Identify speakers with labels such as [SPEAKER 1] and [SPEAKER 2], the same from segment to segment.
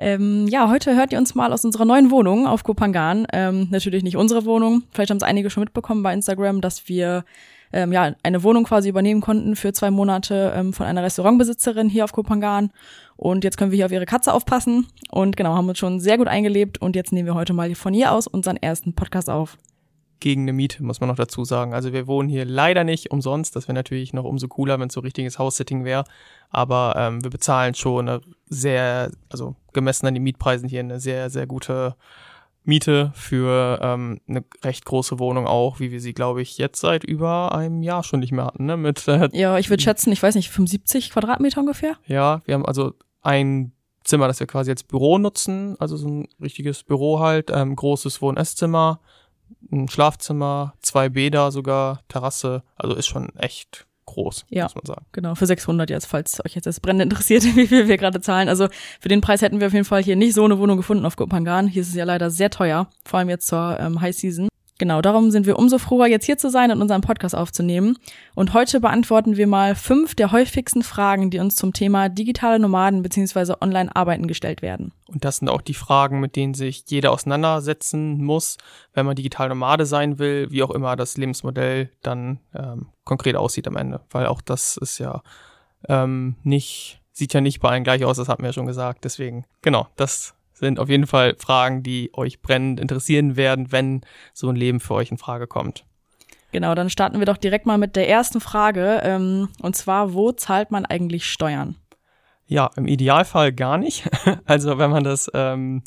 [SPEAKER 1] Ähm, ja, heute hört ihr uns mal aus unserer neuen Wohnung auf Kopangan. Ähm, natürlich nicht unsere Wohnung. Vielleicht haben es einige schon mitbekommen bei Instagram, dass wir ähm, ja eine Wohnung quasi übernehmen konnten für zwei Monate ähm, von einer Restaurantbesitzerin hier auf Kopangan. Und jetzt können wir hier auf ihre Katze aufpassen. Und genau, haben uns schon sehr gut eingelebt. Und jetzt nehmen wir heute mal von hier aus unseren ersten Podcast auf
[SPEAKER 2] gegen eine Miete, muss man noch dazu sagen. Also wir wohnen hier leider nicht umsonst. Das wäre natürlich noch umso cooler, wenn es so richtiges House-Sitting wäre. Aber ähm, wir bezahlen schon eine sehr, also gemessen an den Mietpreisen hier eine sehr, sehr gute Miete für ähm, eine recht große Wohnung auch, wie wir sie, glaube ich, jetzt seit über einem Jahr schon nicht mehr hatten. Ne? Mit,
[SPEAKER 1] äh, ja, ich würde schätzen, ich weiß nicht, 75 Quadratmeter ungefähr?
[SPEAKER 2] Ja, wir haben also ein Zimmer, das wir quasi als Büro nutzen, also so ein richtiges Büro halt, ähm, großes Wohn-Esszimmer, ein Schlafzimmer, zwei Bäder sogar, Terrasse. Also ist schon echt groß,
[SPEAKER 1] ja,
[SPEAKER 2] muss man sagen.
[SPEAKER 1] Genau, für 600 jetzt, falls euch jetzt das brennend interessiert, wie viel wir gerade zahlen. Also für den Preis hätten wir auf jeden Fall hier nicht so eine Wohnung gefunden auf Kopangan. Hier ist es ja leider sehr teuer, vor allem jetzt zur ähm, High Season. Genau, darum sind wir umso froher, jetzt hier zu sein und unseren Podcast aufzunehmen. Und heute beantworten wir mal fünf der häufigsten Fragen, die uns zum Thema digitale Nomaden bzw. Online-Arbeiten gestellt werden.
[SPEAKER 2] Und das sind auch die Fragen, mit denen sich jeder auseinandersetzen muss, wenn man digital Nomade sein will, wie auch immer das Lebensmodell dann ähm, konkret aussieht am Ende. Weil auch das ist ja ähm, nicht, sieht ja nicht bei allen gleich aus, das hatten wir ja schon gesagt. Deswegen, genau, das sind auf jeden Fall Fragen, die euch brennend interessieren werden, wenn so ein Leben für euch in Frage kommt.
[SPEAKER 1] Genau, dann starten wir doch direkt mal mit der ersten Frage. Ähm, und zwar, wo zahlt man eigentlich Steuern?
[SPEAKER 2] Ja, im Idealfall gar nicht. also wenn man das ähm,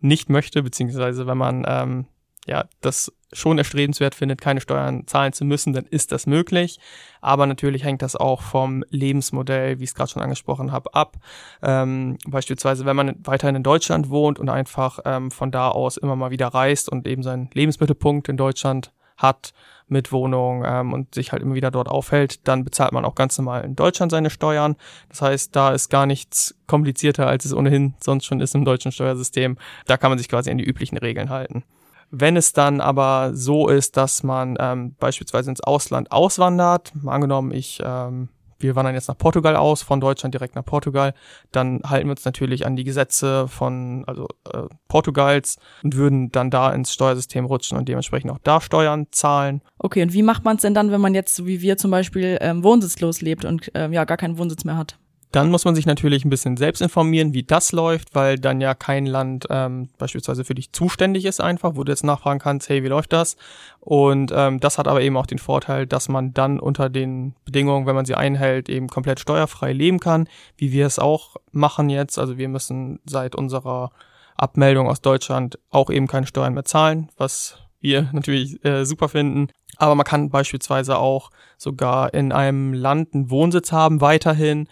[SPEAKER 2] nicht möchte, beziehungsweise wenn man ähm, ja, das schon erstrebenswert findet, keine Steuern zahlen zu müssen, dann ist das möglich. Aber natürlich hängt das auch vom Lebensmodell, wie ich es gerade schon angesprochen habe, ab. Ähm, beispielsweise, wenn man weiterhin in Deutschland wohnt und einfach ähm, von da aus immer mal wieder reist und eben seinen Lebensmittelpunkt in Deutschland hat mit Wohnung ähm, und sich halt immer wieder dort aufhält, dann bezahlt man auch ganz normal in Deutschland seine Steuern. Das heißt, da ist gar nichts komplizierter, als es ohnehin sonst schon ist im deutschen Steuersystem. Da kann man sich quasi an die üblichen Regeln halten. Wenn es dann aber so ist, dass man ähm, beispielsweise ins Ausland auswandert, angenommen, ich ähm, wir wandern jetzt nach Portugal aus, von Deutschland direkt nach Portugal, dann halten wir uns natürlich an die Gesetze von also äh, Portugals und würden dann da ins Steuersystem rutschen und dementsprechend auch da Steuern zahlen.
[SPEAKER 1] Okay, und wie macht man es denn dann, wenn man jetzt, wie wir zum Beispiel, ähm, wohnsitzlos lebt und ähm, ja gar keinen Wohnsitz mehr hat?
[SPEAKER 2] Dann muss man sich natürlich ein bisschen selbst informieren, wie das läuft, weil dann ja kein Land ähm, beispielsweise für dich zuständig ist einfach, wo du jetzt nachfragen kannst, hey, wie läuft das? Und ähm, das hat aber eben auch den Vorteil, dass man dann unter den Bedingungen, wenn man sie einhält, eben komplett steuerfrei leben kann, wie wir es auch machen jetzt. Also wir müssen seit unserer Abmeldung aus Deutschland auch eben keine Steuern mehr zahlen, was wir natürlich äh, super finden. Aber man kann beispielsweise auch sogar in einem Land einen Wohnsitz haben weiterhin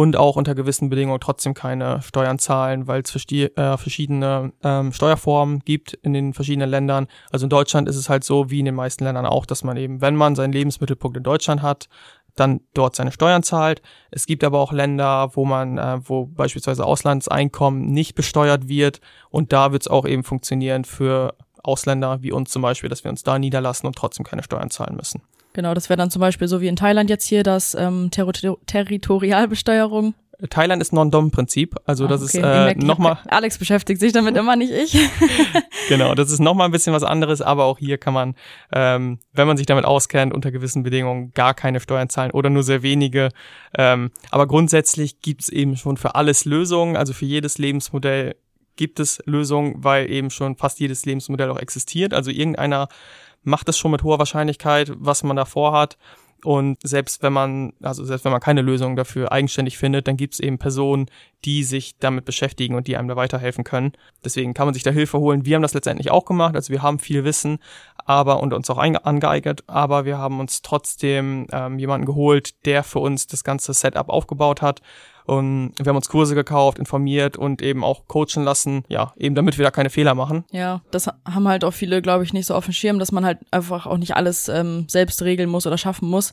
[SPEAKER 2] und auch unter gewissen Bedingungen trotzdem keine Steuern zahlen, weil es äh, verschiedene ähm, Steuerformen gibt in den verschiedenen Ländern. Also in Deutschland ist es halt so, wie in den meisten Ländern auch, dass man eben, wenn man seinen Lebensmittelpunkt in Deutschland hat, dann dort seine Steuern zahlt. Es gibt aber auch Länder, wo man, äh, wo beispielsweise Auslandseinkommen nicht besteuert wird und da wird es auch eben funktionieren für Ausländer wie uns zum Beispiel, dass wir uns da niederlassen und trotzdem keine Steuern zahlen müssen.
[SPEAKER 1] Genau, das wäre dann zum Beispiel so wie in Thailand jetzt hier das ähm, Ter Territorialbesteuerung.
[SPEAKER 2] Thailand ist Non-Dom-Prinzip, also das okay. ist äh, nochmal.
[SPEAKER 1] Alex beschäftigt sich damit immer, nicht ich.
[SPEAKER 2] genau, das ist nochmal ein bisschen was anderes, aber auch hier kann man, ähm, wenn man sich damit auskennt, unter gewissen Bedingungen gar keine Steuern zahlen oder nur sehr wenige. Ähm, aber grundsätzlich gibt es eben schon für alles Lösungen, also für jedes Lebensmodell gibt es Lösungen, weil eben schon fast jedes Lebensmodell auch existiert. Also irgendeiner macht es schon mit hoher Wahrscheinlichkeit, was man da vorhat. Und selbst wenn man, also selbst wenn man keine Lösung dafür eigenständig findet, dann gibt es eben Personen, die sich damit beschäftigen und die einem da weiterhelfen können. Deswegen kann man sich da Hilfe holen. Wir haben das letztendlich auch gemacht, also wir haben viel Wissen, aber und uns auch angeeignet, aber wir haben uns trotzdem ähm, jemanden geholt, der für uns das ganze Setup aufgebaut hat und wir haben uns Kurse gekauft, informiert und eben auch coachen lassen, ja, eben damit wir da keine Fehler machen.
[SPEAKER 1] Ja, das haben halt auch viele, glaube ich, nicht so auf dem Schirm, dass man halt einfach auch nicht alles ähm, selbst regeln muss oder schaffen muss.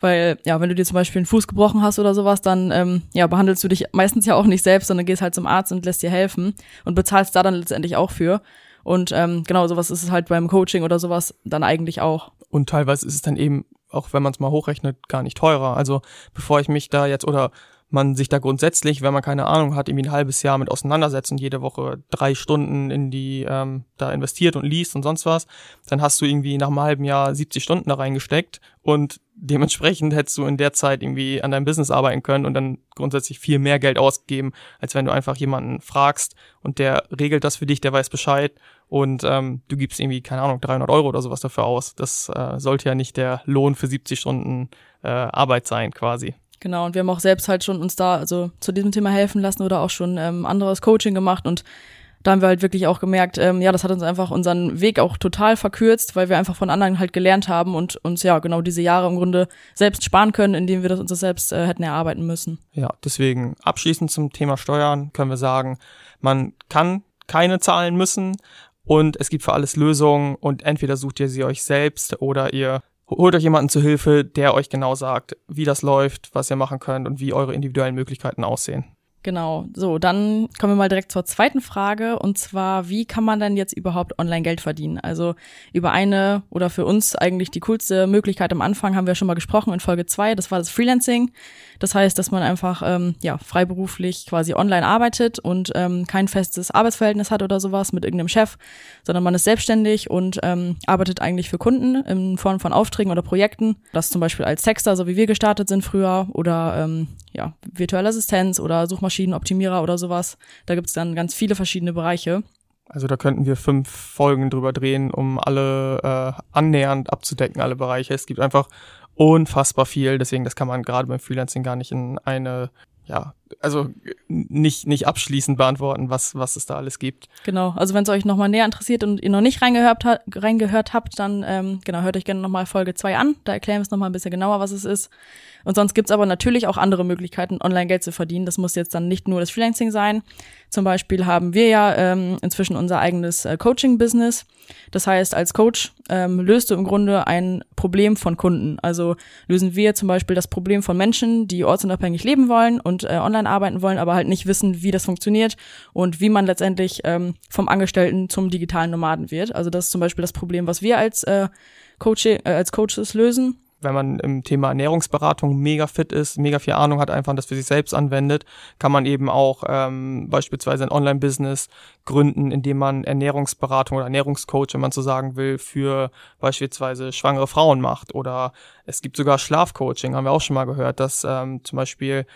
[SPEAKER 1] Weil, ja, wenn du dir zum Beispiel einen Fuß gebrochen hast oder sowas, dann ähm, ja, behandelst du dich meistens ja auch nicht selbst, sondern gehst halt zum Arzt und lässt dir helfen und bezahlst da dann letztendlich auch für. Und ähm, genau, sowas ist es halt beim Coaching oder sowas dann eigentlich auch.
[SPEAKER 2] Und teilweise ist es dann eben, auch wenn man es mal hochrechnet, gar nicht teurer. Also bevor ich mich da jetzt oder man sich da grundsätzlich, wenn man keine Ahnung hat, irgendwie ein halbes Jahr mit auseinandersetzt und jede Woche drei Stunden in die ähm, da investiert und liest und sonst was, dann hast du irgendwie nach einem halben Jahr 70 Stunden da reingesteckt und dementsprechend hättest du in der Zeit irgendwie an deinem Business arbeiten können und dann grundsätzlich viel mehr Geld ausgeben, als wenn du einfach jemanden fragst und der regelt das für dich, der weiß Bescheid und ähm, du gibst irgendwie, keine Ahnung, 300 Euro oder sowas dafür aus. Das äh, sollte ja nicht der Lohn für 70 Stunden äh, Arbeit sein quasi.
[SPEAKER 1] Genau, und wir haben auch selbst halt schon uns da also zu diesem Thema helfen lassen oder auch schon ähm, anderes Coaching gemacht und da haben wir halt wirklich auch gemerkt, ähm, ja, das hat uns einfach unseren Weg auch total verkürzt, weil wir einfach von anderen halt gelernt haben und uns ja genau diese Jahre im Grunde selbst sparen können, indem wir das uns selbst äh, hätten erarbeiten müssen.
[SPEAKER 2] Ja, deswegen abschließend zum Thema Steuern können wir sagen, man kann keine zahlen müssen und es gibt für alles Lösungen und entweder sucht ihr sie euch selbst oder ihr holt euch jemanden zu Hilfe, der euch genau sagt, wie das läuft, was ihr machen könnt und wie eure individuellen Möglichkeiten aussehen.
[SPEAKER 1] Genau, so, dann kommen wir mal direkt zur zweiten Frage und zwar, wie kann man denn jetzt überhaupt online Geld verdienen? Also über eine oder für uns eigentlich die coolste Möglichkeit am Anfang haben wir schon mal gesprochen in Folge zwei. das war das Freelancing. Das heißt, dass man einfach ähm, ja freiberuflich quasi online arbeitet und ähm, kein festes Arbeitsverhältnis hat oder sowas mit irgendeinem Chef, sondern man ist selbstständig und ähm, arbeitet eigentlich für Kunden in Form von Aufträgen oder Projekten. Das zum Beispiel als Texter, so wie wir gestartet sind früher, oder ähm, ja, virtuelle Assistenz oder Suchmaschinenoptimierer oder sowas. Da gibt's dann ganz viele verschiedene Bereiche.
[SPEAKER 2] Also da könnten wir fünf Folgen drüber drehen, um alle äh, annähernd abzudecken, alle Bereiche. Es gibt einfach unfassbar viel, deswegen das kann man gerade beim Freelancing gar nicht in eine ja, also nicht, nicht abschließend beantworten, was, was es da alles gibt.
[SPEAKER 1] Genau, also wenn es euch nochmal näher interessiert und ihr noch nicht reingehört, ha reingehört habt, dann ähm, genau, hört euch gerne nochmal Folge 2 an. Da erklären wir es nochmal ein bisschen genauer, was es ist. Und sonst gibt's aber natürlich auch andere Möglichkeiten, online Geld zu verdienen. Das muss jetzt dann nicht nur das Freelancing sein. Zum Beispiel haben wir ja ähm, inzwischen unser eigenes äh, Coaching-Business. Das heißt, als Coach ähm, löst du im Grunde ein Problem von Kunden. Also lösen wir zum Beispiel das Problem von Menschen, die ortsunabhängig leben wollen und äh, online arbeiten wollen, aber halt nicht wissen, wie das funktioniert und wie man letztendlich ähm, vom Angestellten zum digitalen Nomaden wird. Also das ist zum Beispiel das Problem, was wir als äh, Coach, äh, als Coaches lösen
[SPEAKER 2] wenn man im Thema Ernährungsberatung mega fit ist, mega viel Ahnung hat, einfach das für sich selbst anwendet, kann man eben auch ähm, beispielsweise ein Online-Business gründen, indem man Ernährungsberatung oder Ernährungscoach, wenn man so sagen will, für beispielsweise schwangere Frauen macht. Oder es gibt sogar Schlafcoaching, haben wir auch schon mal gehört, dass ähm, zum Beispiel,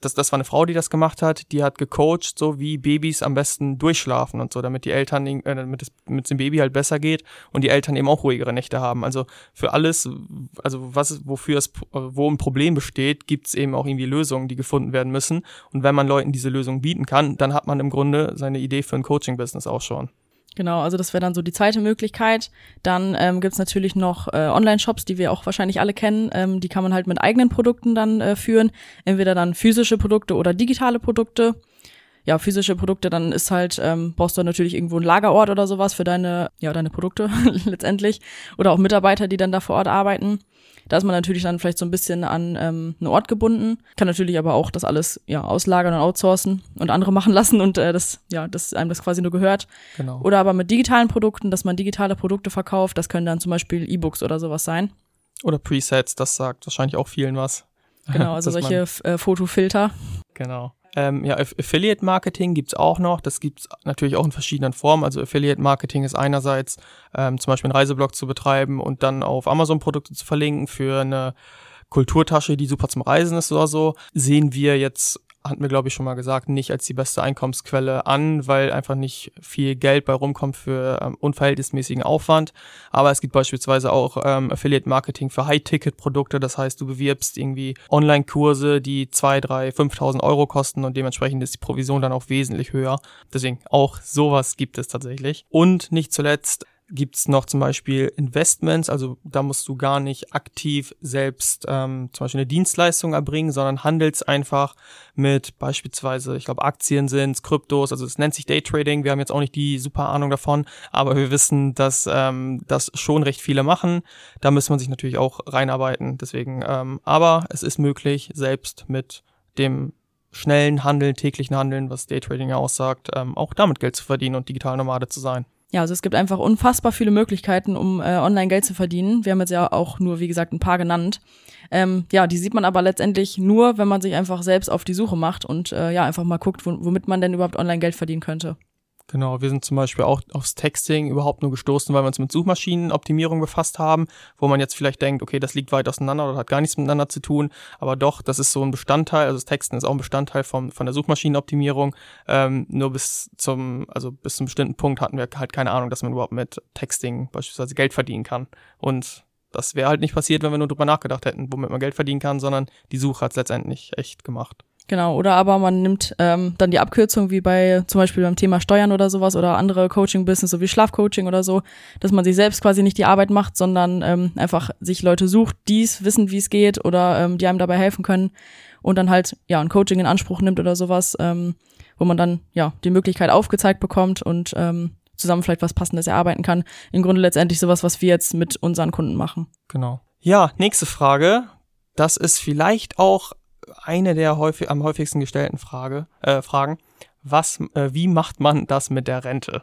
[SPEAKER 2] das, das war eine Frau, die das gemacht hat, die hat gecoacht, so wie Babys am besten durchschlafen und so, damit die Eltern, äh, damit es mit dem Baby halt besser geht und die Eltern eben auch ruhigere Nächte haben. Also für alles, also was, wofür es, wo ein Problem besteht, gibt es eben auch irgendwie Lösungen, die gefunden werden müssen. Und wenn man Leuten diese Lösung bieten kann, dann hat man im Grunde seine Idee für ein Coaching-Business auch schon.
[SPEAKER 1] Genau, also das wäre dann so die zweite Möglichkeit. Dann ähm, gibt natürlich noch äh, Online-Shops, die wir auch wahrscheinlich alle kennen. Ähm, die kann man halt mit eigenen Produkten dann äh, führen. Entweder dann physische Produkte oder digitale Produkte. Ja, physische Produkte, dann ist halt, ähm, brauchst du natürlich irgendwo einen Lagerort oder sowas für deine, ja, deine Produkte letztendlich. Oder auch Mitarbeiter, die dann da vor Ort arbeiten. Da ist man natürlich dann vielleicht so ein bisschen an ähm, einen Ort gebunden, kann natürlich aber auch das alles ja auslagern und outsourcen und andere machen lassen und äh, das ja, dass einem das quasi nur gehört. Genau. Oder aber mit digitalen Produkten, dass man digitale Produkte verkauft, das können dann zum Beispiel E-Books oder sowas sein.
[SPEAKER 2] Oder Presets, das sagt wahrscheinlich auch vielen was.
[SPEAKER 1] Genau, also solche äh, Fotofilter.
[SPEAKER 2] Genau. Ähm, ja, Affiliate Marketing gibt's auch noch. Das gibt's natürlich auch in verschiedenen Formen. Also Affiliate Marketing ist einerseits ähm, zum Beispiel einen Reiseblog zu betreiben und dann auf Amazon Produkte zu verlinken für eine Kulturtasche, die super zum Reisen ist oder so. Sehen wir jetzt hatten wir, glaube ich, schon mal gesagt, nicht als die beste Einkommensquelle an, weil einfach nicht viel Geld bei rumkommt für ähm, unverhältnismäßigen Aufwand. Aber es gibt beispielsweise auch ähm, Affiliate-Marketing für High-Ticket-Produkte. Das heißt, du bewirbst irgendwie Online-Kurse, die zwei, drei, 5.000 Euro kosten und dementsprechend ist die Provision dann auch wesentlich höher. Deswegen auch sowas gibt es tatsächlich. Und nicht zuletzt gibt's noch zum Beispiel Investments, also da musst du gar nicht aktiv selbst ähm, zum Beispiel eine Dienstleistung erbringen, sondern handelst einfach mit beispielsweise, ich glaube Aktien sind Kryptos, also es nennt sich Daytrading, wir haben jetzt auch nicht die super Ahnung davon, aber wir wissen, dass ähm, das schon recht viele machen, da muss man sich natürlich auch reinarbeiten, deswegen, ähm, aber es ist möglich, selbst mit dem schnellen Handeln, täglichen Handeln, was Daytrading ja aussagt, ähm, auch damit Geld zu verdienen und digital Nomade zu sein.
[SPEAKER 1] Ja, also es gibt einfach unfassbar viele Möglichkeiten, um äh, online Geld zu verdienen. Wir haben jetzt ja auch nur, wie gesagt, ein paar genannt. Ähm, ja, die sieht man aber letztendlich nur, wenn man sich einfach selbst auf die Suche macht und äh, ja, einfach mal guckt, womit man denn überhaupt online Geld verdienen könnte.
[SPEAKER 2] Genau, wir sind zum Beispiel auch aufs Texting überhaupt nur gestoßen, weil wir uns mit Suchmaschinenoptimierung befasst haben, wo man jetzt vielleicht denkt, okay, das liegt weit auseinander oder hat gar nichts miteinander zu tun, aber doch, das ist so ein Bestandteil, also das Texten ist auch ein Bestandteil vom, von der Suchmaschinenoptimierung. Ähm, nur bis zum, also bis zum bestimmten Punkt hatten wir halt keine Ahnung, dass man überhaupt mit Texting beispielsweise Geld verdienen kann. Und das wäre halt nicht passiert, wenn wir nur drüber nachgedacht hätten, womit man Geld verdienen kann, sondern die Suche hat es letztendlich echt gemacht.
[SPEAKER 1] Genau, oder aber man nimmt ähm, dann die Abkürzung wie bei zum Beispiel beim Thema Steuern oder sowas oder andere Coaching-Business, so wie Schlafcoaching oder so, dass man sich selbst quasi nicht die Arbeit macht, sondern ähm, einfach sich Leute sucht, die es wissen, wie es geht oder ähm, die einem dabei helfen können und dann halt ja ein Coaching in Anspruch nimmt oder sowas, ähm, wo man dann ja die Möglichkeit aufgezeigt bekommt und ähm, zusammen vielleicht was Passendes erarbeiten kann. Im Grunde letztendlich sowas, was wir jetzt mit unseren Kunden machen.
[SPEAKER 2] Genau. Ja, nächste Frage. Das ist vielleicht auch eine der häufig, am häufigsten gestellten Frage, äh, Fragen. Was, äh, wie macht man das mit der Rente?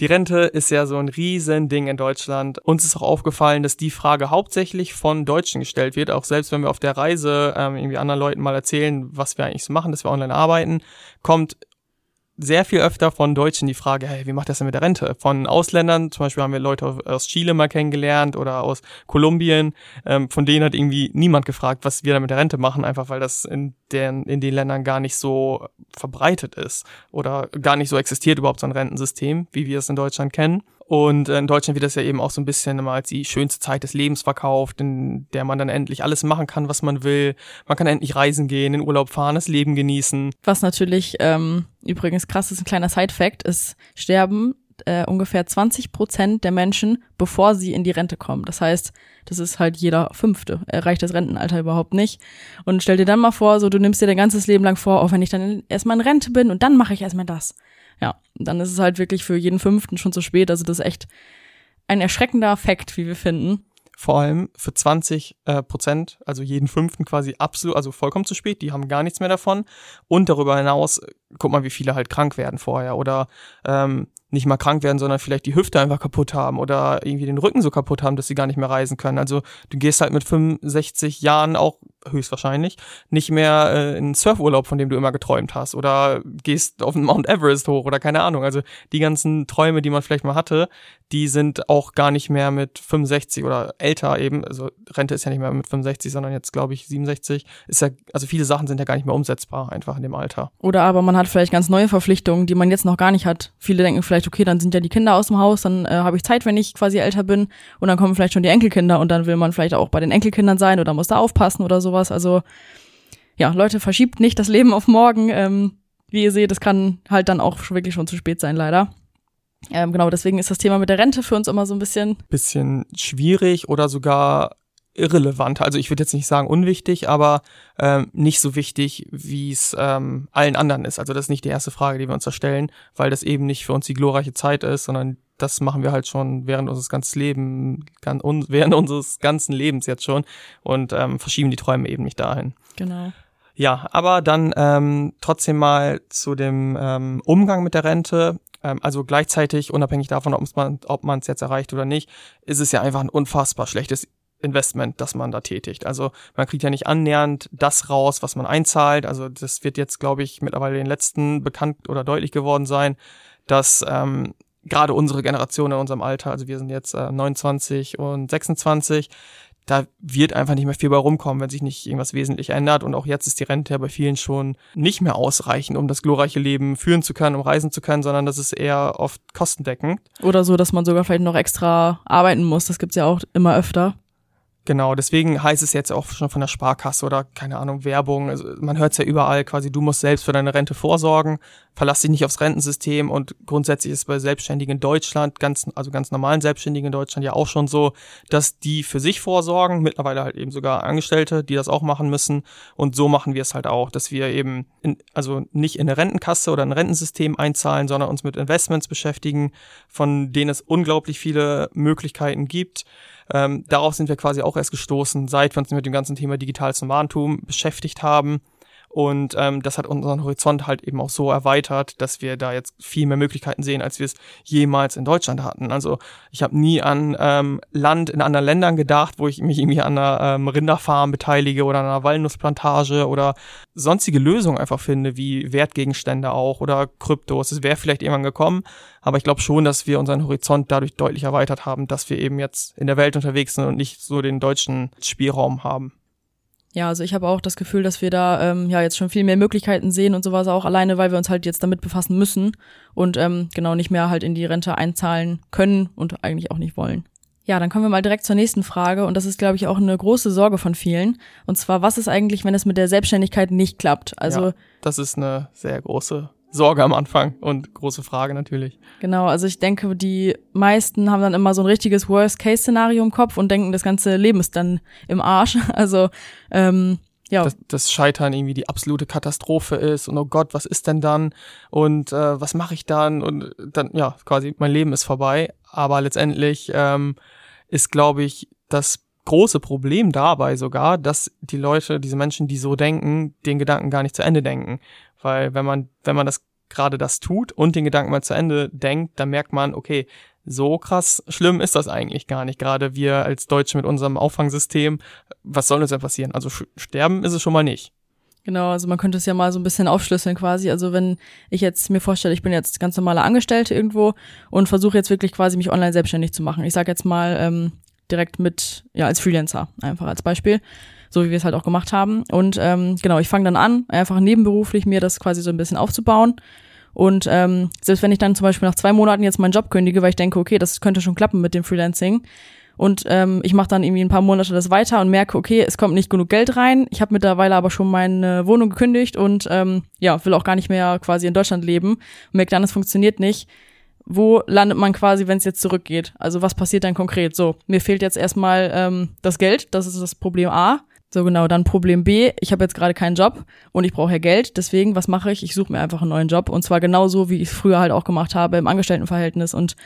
[SPEAKER 2] Die Rente ist ja so ein Riesending in Deutschland. Uns ist auch aufgefallen, dass die Frage hauptsächlich von Deutschen gestellt wird. Auch selbst wenn wir auf der Reise ähm, irgendwie anderen Leuten mal erzählen, was wir eigentlich so machen, dass wir online arbeiten, kommt sehr viel öfter von Deutschen die Frage, hey, wie macht das denn mit der Rente? Von Ausländern, zum Beispiel haben wir Leute aus Chile mal kennengelernt oder aus Kolumbien, ähm, von denen hat irgendwie niemand gefragt, was wir da mit der Rente machen, einfach weil das in den, in den Ländern gar nicht so verbreitet ist oder gar nicht so existiert überhaupt so ein Rentensystem, wie wir es in Deutschland kennen. Und in Deutschland wird das ja eben auch so ein bisschen immer als die schönste Zeit des Lebens verkauft, in der man dann endlich alles machen kann, was man will. Man kann endlich reisen gehen, in Urlaub fahren, das Leben genießen.
[SPEAKER 1] Was natürlich ähm, übrigens krass ist, ein kleiner Side-Fact, ist, sterben äh, ungefähr 20 Prozent der Menschen, bevor sie in die Rente kommen. Das heißt, das ist halt jeder Fünfte. Erreicht das Rentenalter überhaupt nicht. Und stell dir dann mal vor, so du nimmst dir dein ganzes Leben lang vor, auch wenn ich dann erstmal in Rente bin und dann mache ich erstmal das. Ja, dann ist es halt wirklich für jeden Fünften schon zu spät. Also das ist echt ein erschreckender Fakt, wie wir finden.
[SPEAKER 2] Vor allem für 20 äh, Prozent, also jeden Fünften quasi absolut, also vollkommen zu spät. Die haben gar nichts mehr davon. Und darüber hinaus, guck mal, wie viele halt krank werden vorher oder ähm, nicht mal krank werden, sondern vielleicht die Hüfte einfach kaputt haben oder irgendwie den Rücken so kaputt haben, dass sie gar nicht mehr reisen können. Also du gehst halt mit 65 Jahren auch höchstwahrscheinlich nicht mehr äh, in Surfurlaub, von dem du immer geträumt hast oder gehst auf den Mount Everest hoch oder keine Ahnung. Also die ganzen Träume, die man vielleicht mal hatte, die sind auch gar nicht mehr mit 65 oder älter eben. Also Rente ist ja nicht mehr mit 65, sondern jetzt glaube ich 67. Ist ja, also viele Sachen sind ja gar nicht mehr umsetzbar einfach in dem Alter.
[SPEAKER 1] Oder aber man hat vielleicht ganz neue Verpflichtungen, die man jetzt noch gar nicht hat. Viele denken vielleicht, okay, dann sind ja die Kinder aus dem Haus, dann äh, habe ich Zeit, wenn ich quasi älter bin und dann kommen vielleicht schon die Enkelkinder und dann will man vielleicht auch bei den Enkelkindern sein oder muss da aufpassen oder sowas. Also ja, Leute, verschiebt nicht das Leben auf morgen. Ähm, wie ihr seht, das kann halt dann auch wirklich schon zu spät sein, leider. Ähm, genau, deswegen ist das Thema mit der Rente für uns immer so ein bisschen.
[SPEAKER 2] Bisschen schwierig oder sogar irrelevant. Also ich würde jetzt nicht sagen unwichtig, aber ähm, nicht so wichtig, wie es ähm, allen anderen ist. Also das ist nicht die erste Frage, die wir uns da stellen, weil das eben nicht für uns die glorreiche Zeit ist, sondern das machen wir halt schon während unseres ganzen Lebens, während unseres ganzen Lebens jetzt schon und ähm, verschieben die Träume eben nicht dahin.
[SPEAKER 1] Genau.
[SPEAKER 2] Ja, aber dann ähm, trotzdem mal zu dem ähm, Umgang mit der Rente. Ähm, also gleichzeitig, unabhängig davon, ob man ob man es jetzt erreicht oder nicht, ist es ja einfach ein unfassbar schlechtes Investment, das man da tätigt. Also man kriegt ja nicht annähernd das raus, was man einzahlt. Also das wird jetzt, glaube ich, mittlerweile den letzten bekannt oder deutlich geworden sein, dass ähm, gerade unsere Generation in unserem Alter, also wir sind jetzt äh, 29 und 26, da wird einfach nicht mehr viel bei rumkommen, wenn sich nicht irgendwas wesentlich ändert. Und auch jetzt ist die Rente ja bei vielen schon nicht mehr ausreichend, um das glorreiche Leben führen zu können, um reisen zu können, sondern das ist eher oft kostendeckend.
[SPEAKER 1] Oder so, dass man sogar vielleicht noch extra arbeiten muss. Das gibt's ja auch immer öfter.
[SPEAKER 2] Genau, deswegen heißt es jetzt auch schon von der Sparkasse oder keine Ahnung, Werbung. Also man hört es ja überall quasi, du musst selbst für deine Rente vorsorgen, verlass dich nicht aufs Rentensystem und grundsätzlich ist bei Selbstständigen in Deutschland, ganz, also ganz normalen Selbstständigen in Deutschland ja auch schon so, dass die für sich vorsorgen, mittlerweile halt eben sogar Angestellte, die das auch machen müssen. Und so machen wir es halt auch, dass wir eben in, also nicht in eine Rentenkasse oder ein Rentensystem einzahlen, sondern uns mit Investments beschäftigen, von denen es unglaublich viele Möglichkeiten gibt ähm, darauf sind wir quasi auch erst gestoßen, seit wir uns mit dem ganzen Thema digitales Nomadentum beschäftigt haben und ähm, das hat unseren Horizont halt eben auch so erweitert, dass wir da jetzt viel mehr Möglichkeiten sehen, als wir es jemals in Deutschland hatten. Also ich habe nie an ähm, Land in anderen Ländern gedacht, wo ich mich irgendwie an einer ähm, Rinderfarm beteilige oder an einer Walnussplantage oder sonstige Lösungen einfach finde, wie Wertgegenstände auch oder Kryptos. Es wäre vielleicht irgendwann gekommen, aber ich glaube schon, dass wir unseren Horizont dadurch deutlich erweitert haben, dass wir eben jetzt in der Welt unterwegs sind und nicht so den deutschen Spielraum haben.
[SPEAKER 1] Ja, also ich habe auch das Gefühl, dass wir da ähm, ja jetzt schon viel mehr Möglichkeiten sehen und sowas auch alleine, weil wir uns halt jetzt damit befassen müssen und ähm, genau nicht mehr halt in die Rente einzahlen können und eigentlich auch nicht wollen. Ja, dann kommen wir mal direkt zur nächsten Frage und das ist, glaube ich, auch eine große Sorge von vielen. Und zwar, was ist eigentlich, wenn es mit der Selbstständigkeit nicht klappt? Also
[SPEAKER 2] ja, das ist eine sehr große Sorge am Anfang und große Frage natürlich.
[SPEAKER 1] Genau, also ich denke, die meisten haben dann immer so ein richtiges Worst-Case-Szenario im Kopf und denken, das ganze Leben ist dann im Arsch. Also ähm, ja.
[SPEAKER 2] Dass das Scheitern irgendwie die absolute Katastrophe ist und oh Gott, was ist denn dann und äh, was mache ich dann und dann ja quasi mein Leben ist vorbei. Aber letztendlich ähm, ist, glaube ich, das große Problem dabei sogar, dass die Leute, diese Menschen, die so denken, den Gedanken gar nicht zu Ende denken. Weil wenn man, wenn man das gerade das tut und den Gedanken mal zu Ende denkt, dann merkt man, okay, so krass schlimm ist das eigentlich gar nicht. Gerade wir als Deutsche mit unserem Auffangsystem, was soll uns denn passieren? Also sterben ist es schon mal nicht.
[SPEAKER 1] Genau, also man könnte es ja mal so ein bisschen aufschlüsseln quasi. Also wenn ich jetzt mir vorstelle, ich bin jetzt ganz normale Angestellte irgendwo und versuche jetzt wirklich quasi mich online selbstständig zu machen. Ich sage jetzt mal ähm, direkt mit, ja, als Freelancer, einfach als Beispiel so wie wir es halt auch gemacht haben. Und ähm, genau, ich fange dann an, einfach nebenberuflich mir das quasi so ein bisschen aufzubauen. Und ähm, selbst wenn ich dann zum Beispiel nach zwei Monaten jetzt meinen Job kündige, weil ich denke, okay, das könnte schon klappen mit dem Freelancing. Und ähm, ich mache dann irgendwie ein paar Monate das weiter und merke, okay, es kommt nicht genug Geld rein. Ich habe mittlerweile aber schon meine Wohnung gekündigt und ähm, ja, will auch gar nicht mehr quasi in Deutschland leben. Und merke dann, es funktioniert nicht. Wo landet man quasi, wenn es jetzt zurückgeht? Also was passiert dann konkret? So, mir fehlt jetzt erstmal ähm, das Geld, das ist das Problem A. So genau, dann Problem B, ich habe jetzt gerade keinen Job und ich brauche ja Geld, deswegen, was mache ich? Ich suche mir einfach einen neuen Job und zwar genauso, wie ich es früher halt auch gemacht habe im Angestelltenverhältnis und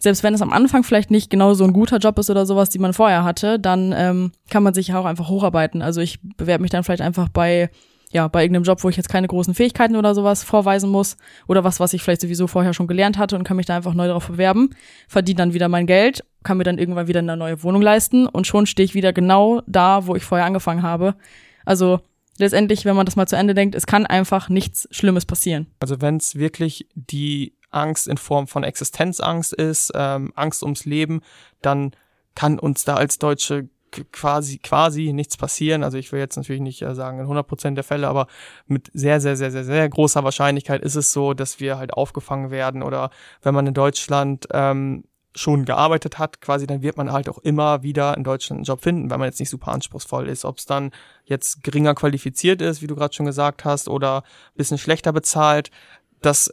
[SPEAKER 1] selbst wenn es am Anfang vielleicht nicht genau so ein guter Job ist oder sowas, die man vorher hatte, dann ähm, kann man sich auch einfach hocharbeiten. Also ich bewerbe mich dann vielleicht einfach bei ja, bei irgendeinem Job, wo ich jetzt keine großen Fähigkeiten oder sowas vorweisen muss oder was, was ich vielleicht sowieso vorher schon gelernt hatte und kann mich da einfach neu darauf bewerben, verdiene dann wieder mein Geld, kann mir dann irgendwann wieder eine neue Wohnung leisten und schon stehe ich wieder genau da, wo ich vorher angefangen habe. Also letztendlich, wenn man das mal zu Ende denkt, es kann einfach nichts Schlimmes passieren.
[SPEAKER 2] Also wenn es wirklich die Angst in Form von Existenzangst ist, ähm, Angst ums Leben, dann kann uns da als Deutsche quasi, quasi nichts passieren. Also ich will jetzt natürlich nicht äh, sagen in 100 Prozent der Fälle, aber mit sehr, sehr, sehr, sehr, sehr großer Wahrscheinlichkeit ist es so, dass wir halt aufgefangen werden oder wenn man in Deutschland ähm, schon gearbeitet hat, quasi, dann wird man halt auch immer wieder in Deutschland einen Job finden, wenn man jetzt nicht super anspruchsvoll ist. Ob es dann jetzt geringer qualifiziert ist, wie du gerade schon gesagt hast, oder bisschen schlechter bezahlt, das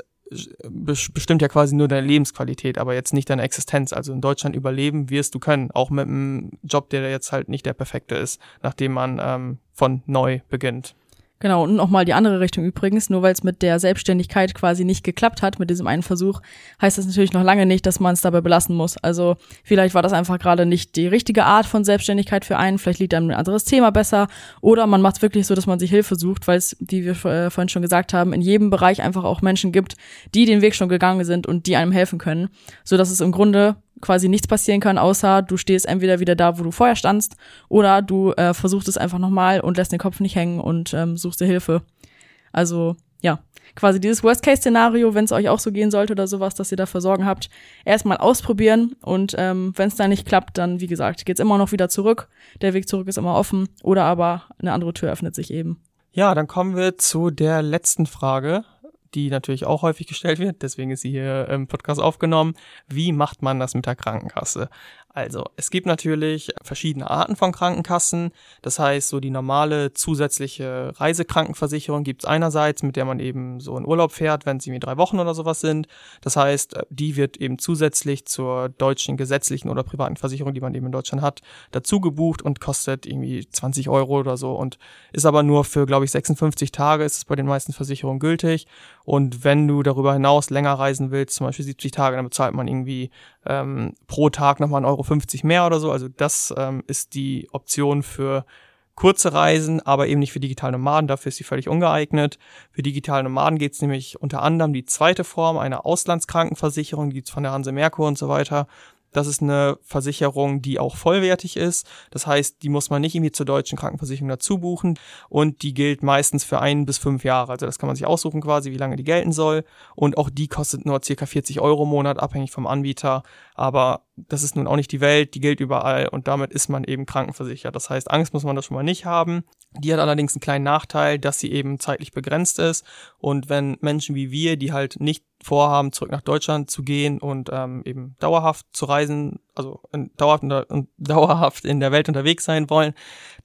[SPEAKER 2] bestimmt ja quasi nur deine Lebensqualität, aber jetzt nicht deine Existenz. Also in Deutschland überleben wirst du können, auch mit einem Job, der jetzt halt nicht der perfekte ist, nachdem man ähm, von neu beginnt.
[SPEAKER 1] Genau, und nochmal die andere Richtung übrigens, nur weil es mit der Selbstständigkeit quasi nicht geklappt hat, mit diesem einen Versuch, heißt das natürlich noch lange nicht, dass man es dabei belassen muss. Also vielleicht war das einfach gerade nicht die richtige Art von Selbstständigkeit für einen, vielleicht liegt einem ein anderes Thema besser. Oder man macht es wirklich so, dass man sich Hilfe sucht, weil es, wie wir äh, vorhin schon gesagt haben, in jedem Bereich einfach auch Menschen gibt, die den Weg schon gegangen sind und die einem helfen können, so dass es im Grunde quasi nichts passieren kann, außer du stehst entweder wieder da, wo du vorher standst, oder du äh, versuchst es einfach nochmal und lässt den Kopf nicht hängen und ähm, suchst dir Hilfe. Also ja, quasi dieses Worst-Case-Szenario, wenn es euch auch so gehen sollte oder sowas, dass ihr dafür Sorgen habt, erstmal ausprobieren und ähm, wenn es dann nicht klappt, dann wie gesagt, geht's immer noch wieder zurück. Der Weg zurück ist immer offen oder aber eine andere Tür öffnet sich eben.
[SPEAKER 2] Ja, dann kommen wir zu der letzten Frage, die natürlich auch häufig gestellt wird, deswegen ist sie hier im Podcast aufgenommen. Wie macht man das mit der Krankenkasse? Also, es gibt natürlich verschiedene Arten von Krankenkassen. Das heißt, so die normale zusätzliche Reisekrankenversicherung gibt's einerseits, mit der man eben so in Urlaub fährt, wenn es irgendwie drei Wochen oder sowas sind. Das heißt, die wird eben zusätzlich zur deutschen gesetzlichen oder privaten Versicherung, die man eben in Deutschland hat, dazu gebucht und kostet irgendwie 20 Euro oder so und ist aber nur für, glaube ich, 56 Tage ist es bei den meisten Versicherungen gültig. Und wenn du darüber hinaus länger reisen willst, zum Beispiel 70 Tage, dann bezahlt man irgendwie ähm, pro Tag nochmal 1,50 Euro mehr oder so. Also das ähm, ist die Option für kurze Reisen, aber eben nicht für digitale Nomaden. Dafür ist sie völlig ungeeignet. Für digitale Nomaden geht es nämlich unter anderem die zweite Form, eine Auslandskrankenversicherung, die von der Hanse Merkur und so weiter. Das ist eine Versicherung, die auch vollwertig ist. Das heißt, die muss man nicht irgendwie zur deutschen Krankenversicherung dazu buchen und die gilt meistens für ein bis fünf Jahre. Also das kann man sich aussuchen quasi, wie lange die gelten soll. Und auch die kostet nur circa 40 Euro im Monat, abhängig vom Anbieter. Aber das ist nun auch nicht die Welt, die gilt überall und damit ist man eben krankenversichert. Das heißt, Angst muss man da schon mal nicht haben. Die hat allerdings einen kleinen Nachteil, dass sie eben zeitlich begrenzt ist. Und wenn Menschen wie wir, die halt nicht vorhaben, zurück nach Deutschland zu gehen und ähm, eben dauerhaft zu reisen, also in, dauerhaft, in dauerhaft in der Welt unterwegs sein wollen,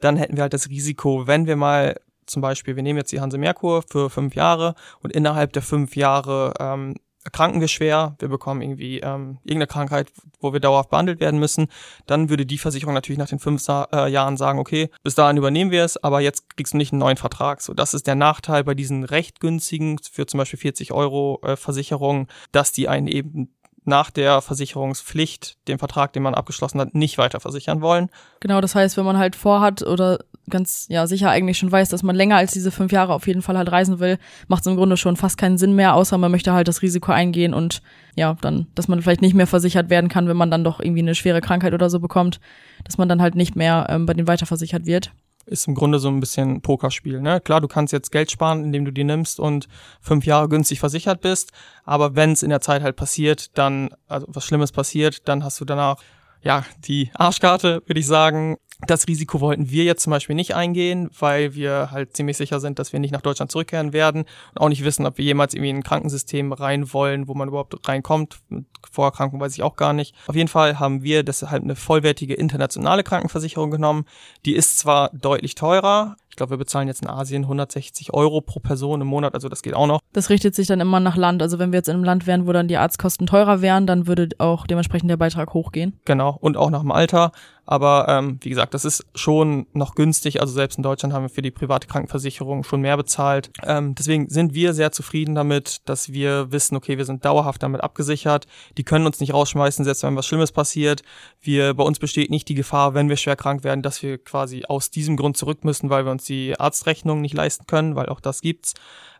[SPEAKER 2] dann hätten wir halt das Risiko, wenn wir mal zum Beispiel, wir nehmen jetzt die Hanse Merkur für fünf Jahre und innerhalb der fünf Jahre ähm, erkranken wir schwer, wir bekommen irgendwie ähm, irgendeine Krankheit, wo wir dauerhaft behandelt werden müssen, dann würde die Versicherung natürlich nach den fünf äh, Jahren sagen, okay, bis dahin übernehmen wir es, aber jetzt kriegst du nicht einen neuen Vertrag. So, das ist der Nachteil bei diesen recht günstigen, für zum Beispiel 40 Euro äh, Versicherungen, dass die einen eben nach der Versicherungspflicht den Vertrag, den man abgeschlossen hat, nicht weiter versichern wollen.
[SPEAKER 1] Genau, das heißt, wenn man halt vorhat oder ganz ja sicher eigentlich schon weiß, dass man länger als diese fünf Jahre auf jeden Fall halt reisen will, macht es im Grunde schon fast keinen Sinn mehr, außer man möchte halt das Risiko eingehen und ja, dann, dass man vielleicht nicht mehr versichert werden kann, wenn man dann doch irgendwie eine schwere Krankheit oder so bekommt, dass man dann halt nicht mehr ähm, bei den weiterversichert wird
[SPEAKER 2] ist im Grunde so ein bisschen Pokerspiel. Ne? Klar, du kannst jetzt Geld sparen, indem du die nimmst und fünf Jahre günstig versichert bist, aber wenn es in der Zeit halt passiert, dann, also was Schlimmes passiert, dann hast du danach ja die Arschkarte, würde ich sagen. Das Risiko wollten wir jetzt zum Beispiel nicht eingehen, weil wir halt ziemlich sicher sind, dass wir nicht nach Deutschland zurückkehren werden und auch nicht wissen, ob wir jemals irgendwie in ein Krankensystem rein wollen, wo man überhaupt reinkommt. Mit Vorerkrankung weiß ich auch gar nicht. Auf jeden Fall haben wir deshalb eine vollwertige internationale Krankenversicherung genommen. Die ist zwar deutlich teurer, ich glaube, wir bezahlen jetzt in Asien 160 Euro pro Person im Monat, also das geht auch noch.
[SPEAKER 1] Das richtet sich dann immer nach Land. Also wenn wir jetzt in einem Land wären, wo dann die Arztkosten teurer wären, dann würde auch dementsprechend der Beitrag hochgehen.
[SPEAKER 2] Genau, und auch nach dem Alter. Aber ähm, wie gesagt, das ist schon noch günstig. Also selbst in Deutschland haben wir für die private Krankenversicherung schon mehr bezahlt. Ähm, deswegen sind wir sehr zufrieden damit, dass wir wissen, okay, wir sind dauerhaft damit abgesichert. Die können uns nicht rausschmeißen, selbst wenn was Schlimmes passiert. Wir, bei uns besteht nicht die Gefahr, wenn wir schwer krank werden, dass wir quasi aus diesem Grund zurück müssen, weil wir uns die Arztrechnung nicht leisten können, weil auch das gibt's.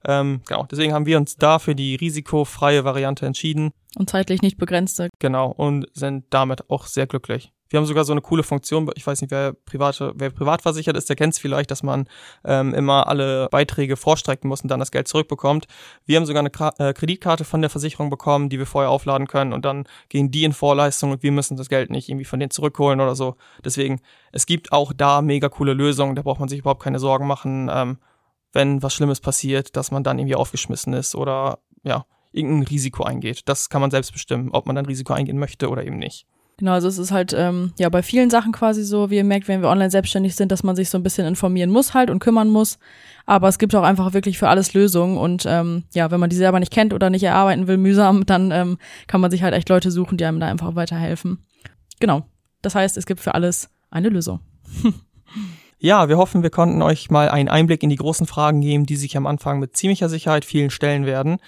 [SPEAKER 2] Ähm, genau, deswegen haben wir uns da für die risikofreie Variante entschieden.
[SPEAKER 1] Und zeitlich nicht begrenzte.
[SPEAKER 2] Genau, und sind damit auch sehr glücklich. Wir haben sogar so eine coole Funktion, ich weiß nicht, wer private, wer privat versichert ist, der kennt es vielleicht, dass man ähm, immer alle Beiträge vorstrecken muss und dann das Geld zurückbekommt. Wir haben sogar eine K äh, Kreditkarte von der Versicherung bekommen, die wir vorher aufladen können und dann gehen die in Vorleistung und wir müssen das Geld nicht irgendwie von denen zurückholen oder so. Deswegen, es gibt auch da mega coole Lösungen, da braucht man sich überhaupt keine Sorgen machen, ähm, wenn was Schlimmes passiert, dass man dann irgendwie aufgeschmissen ist oder ja, irgendein Risiko eingeht. Das kann man selbst bestimmen, ob man dann Risiko eingehen möchte oder eben nicht.
[SPEAKER 1] Genau, also es ist halt ähm, ja bei vielen Sachen quasi so, wie ihr merkt, wenn wir online selbstständig sind, dass man sich so ein bisschen informieren muss halt und kümmern muss. Aber es gibt auch einfach wirklich für alles Lösungen und ähm, ja, wenn man die selber nicht kennt oder nicht erarbeiten will, mühsam, dann ähm, kann man sich halt echt Leute suchen, die einem da einfach weiterhelfen. Genau. Das heißt, es gibt für alles eine Lösung.
[SPEAKER 2] Ja, wir hoffen, wir konnten euch mal einen Einblick in die großen Fragen geben, die sich am Anfang mit ziemlicher Sicherheit vielen stellen werden.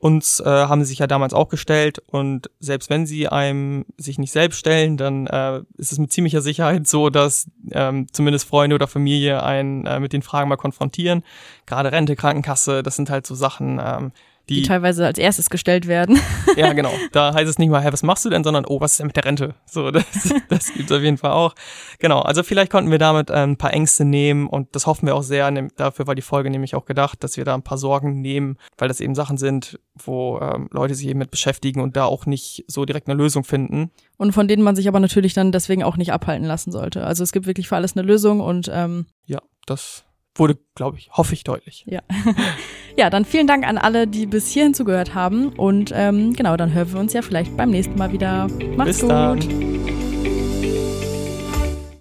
[SPEAKER 2] Uns äh, haben sie sich ja damals auch gestellt und selbst wenn sie einem sich nicht selbst stellen, dann äh, ist es mit ziemlicher Sicherheit so, dass ähm, zumindest Freunde oder Familie einen äh, mit den Fragen mal konfrontieren. Gerade Rente, Krankenkasse, das sind halt so Sachen, ähm,
[SPEAKER 1] die, die, teilweise als erstes gestellt werden.
[SPEAKER 2] Ja, genau. Da heißt es nicht mal, hey, was machst du denn, sondern, oh, was ist denn mit der Rente? So, das, das gibt es auf jeden Fall auch. Genau, also vielleicht konnten wir damit ähm, ein paar Ängste nehmen und das hoffen wir auch sehr. Dafür war die Folge nämlich auch gedacht, dass wir da ein paar Sorgen nehmen, weil das eben Sachen sind, wo ähm, Leute sich eben mit beschäftigen und da auch nicht so direkt eine Lösung finden.
[SPEAKER 1] Und von denen man sich aber natürlich dann deswegen auch nicht abhalten lassen sollte. Also es gibt wirklich für alles eine Lösung und ähm,
[SPEAKER 2] ja, das wurde, glaube ich, hoffe ich deutlich.
[SPEAKER 1] Ja. ja, dann vielen Dank an alle, die bis hierhin zugehört haben. Und ähm, genau, dann hören wir uns ja vielleicht beim nächsten Mal wieder. Macht's Bis gut. Dann.